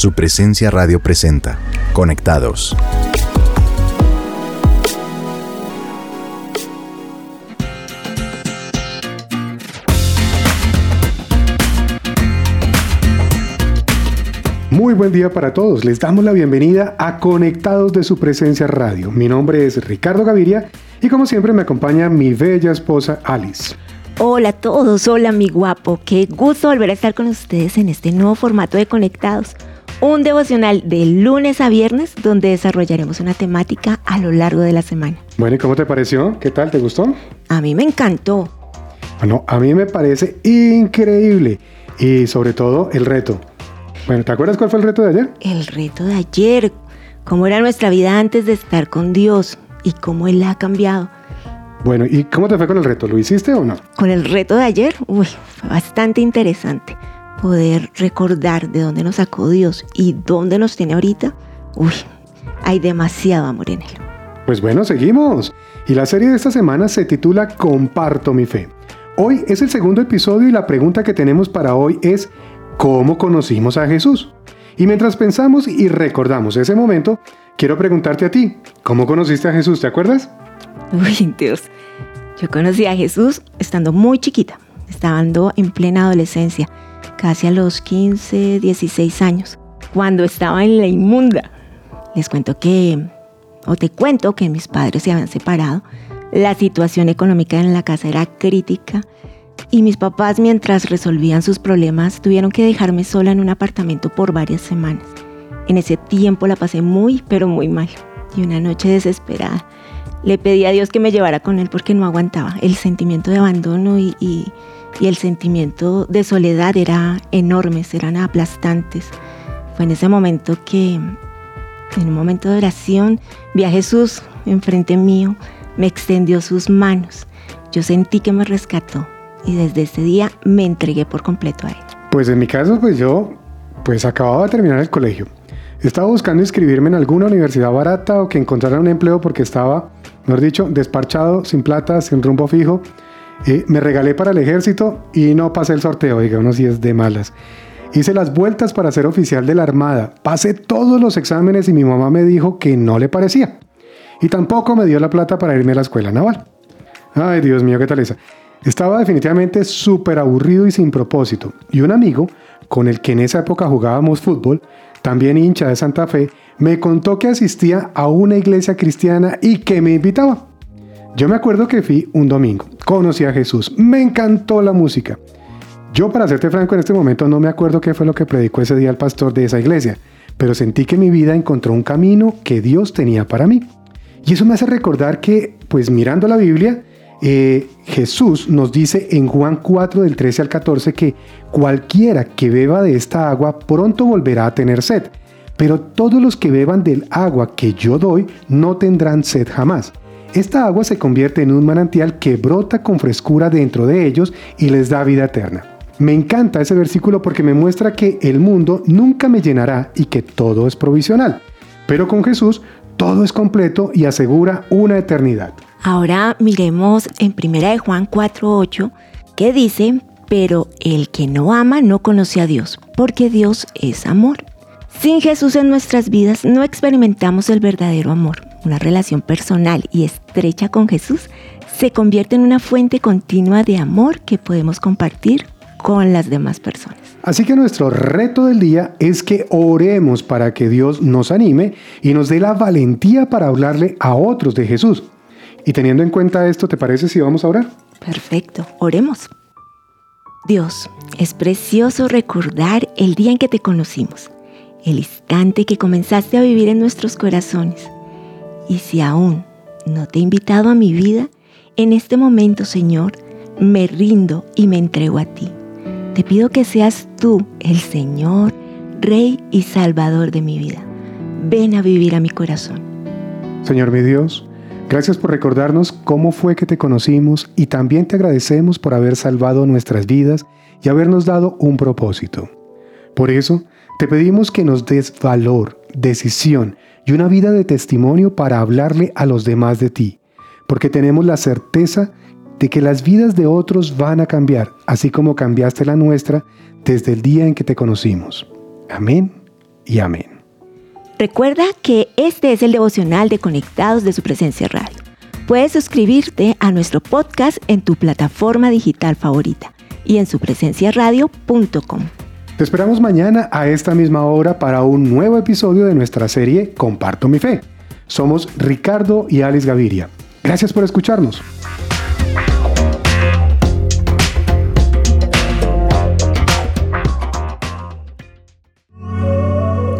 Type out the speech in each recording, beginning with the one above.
Su presencia radio presenta. Conectados. Muy buen día para todos. Les damos la bienvenida a Conectados de su presencia radio. Mi nombre es Ricardo Gaviria y como siempre me acompaña mi bella esposa Alice. Hola a todos, hola mi guapo. Qué gusto volver a estar con ustedes en este nuevo formato de Conectados. Un devocional de lunes a viernes donde desarrollaremos una temática a lo largo de la semana. Bueno, ¿y cómo te pareció? ¿Qué tal? ¿Te gustó? A mí me encantó. Bueno, a mí me parece increíble y sobre todo el reto. Bueno, ¿te acuerdas cuál fue el reto de ayer? El reto de ayer, cómo era nuestra vida antes de estar con Dios y cómo Él la ha cambiado. Bueno, ¿y cómo te fue con el reto? ¿Lo hiciste o no? Con el reto de ayer, uy, fue bastante interesante poder recordar de dónde nos sacó Dios y dónde nos tiene ahorita. Uy, hay demasiado amor en Él. Pues bueno, seguimos. Y la serie de esta semana se titula Comparto mi fe. Hoy es el segundo episodio y la pregunta que tenemos para hoy es ¿Cómo conocimos a Jesús? Y mientras pensamos y recordamos ese momento, quiero preguntarte a ti, ¿cómo conociste a Jesús? ¿Te acuerdas? Uy, Dios. Yo conocí a Jesús estando muy chiquita, estando en plena adolescencia, casi a los 15, 16 años, cuando estaba en la inmunda. Les cuento que, o te cuento que mis padres se habían separado, la situación económica en la casa era crítica y mis papás mientras resolvían sus problemas tuvieron que dejarme sola en un apartamento por varias semanas. En ese tiempo la pasé muy, pero muy mal. Y una noche desesperada le pedí a Dios que me llevara con Él porque no aguantaba. El sentimiento de abandono y, y, el sentimiento de soledad era enormes, eran aplastantes. Fue en ese momento que, en un momento de oración, vi a Jesús enfrente mío, me extendió sus manos. Yo sentí que me rescató y desde ese día me entregué por completo a Él. Pues en mi caso, pues yo, pues acababa de terminar el colegio. Estaba buscando inscribirme en alguna universidad barata o que encontrara un empleo porque estaba, mejor dicho, desparchado, sin plata, sin rumbo fijo. Eh, me regalé para el ejército y no pasé el sorteo, digamos, si es de malas. Hice las vueltas para ser oficial de la Armada, pasé todos los exámenes y mi mamá me dijo que no le parecía. Y tampoco me dio la plata para irme a la escuela naval. Ay, Dios mío, qué tal esa. Estaba definitivamente súper aburrido y sin propósito. Y un amigo, con el que en esa época jugábamos fútbol, también hincha de Santa Fe, me contó que asistía a una iglesia cristiana y que me invitaba. Yo me acuerdo que fui un domingo, conocí a Jesús, me encantó la música. Yo, para serte franco, en este momento no me acuerdo qué fue lo que predicó ese día el pastor de esa iglesia, pero sentí que mi vida encontró un camino que Dios tenía para mí. Y eso me hace recordar que, pues mirando la Biblia, eh, Jesús nos dice en Juan 4 del 13 al 14 que cualquiera que beba de esta agua pronto volverá a tener sed, pero todos los que beban del agua que yo doy no tendrán sed jamás. Esta agua se convierte en un manantial que brota con frescura dentro de ellos y les da vida eterna. Me encanta ese versículo porque me muestra que el mundo nunca me llenará y que todo es provisional. Pero con Jesús todo es completo y asegura una eternidad. Ahora miremos en 1 de Juan 4:8 que dice, pero el que no ama no conoce a Dios, porque Dios es amor. Sin Jesús en nuestras vidas no experimentamos el verdadero amor. Una relación personal y estrecha con Jesús se convierte en una fuente continua de amor que podemos compartir con las demás personas. Así que nuestro reto del día es que oremos para que Dios nos anime y nos dé la valentía para hablarle a otros de Jesús. Y teniendo en cuenta esto, ¿te parece si vamos a orar? Perfecto, oremos. Dios, es precioso recordar el día en que te conocimos, el instante que comenzaste a vivir en nuestros corazones. Y si aún no te he invitado a mi vida, en este momento, Señor, me rindo y me entrego a ti. Te pido que seas tú el Señor, Rey y Salvador de mi vida. Ven a vivir a mi corazón. Señor mi Dios, Gracias por recordarnos cómo fue que te conocimos y también te agradecemos por haber salvado nuestras vidas y habernos dado un propósito. Por eso, te pedimos que nos des valor, decisión y una vida de testimonio para hablarle a los demás de ti, porque tenemos la certeza de que las vidas de otros van a cambiar, así como cambiaste la nuestra desde el día en que te conocimos. Amén y amén. Recuerda que este es el devocional de Conectados de su presencia radio. Puedes suscribirte a nuestro podcast en tu plataforma digital favorita y en supresenciaradio.com. Te esperamos mañana a esta misma hora para un nuevo episodio de nuestra serie Comparto mi fe. Somos Ricardo y Alice Gaviria. Gracias por escucharnos.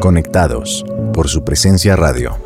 Conectados por su presencia radio.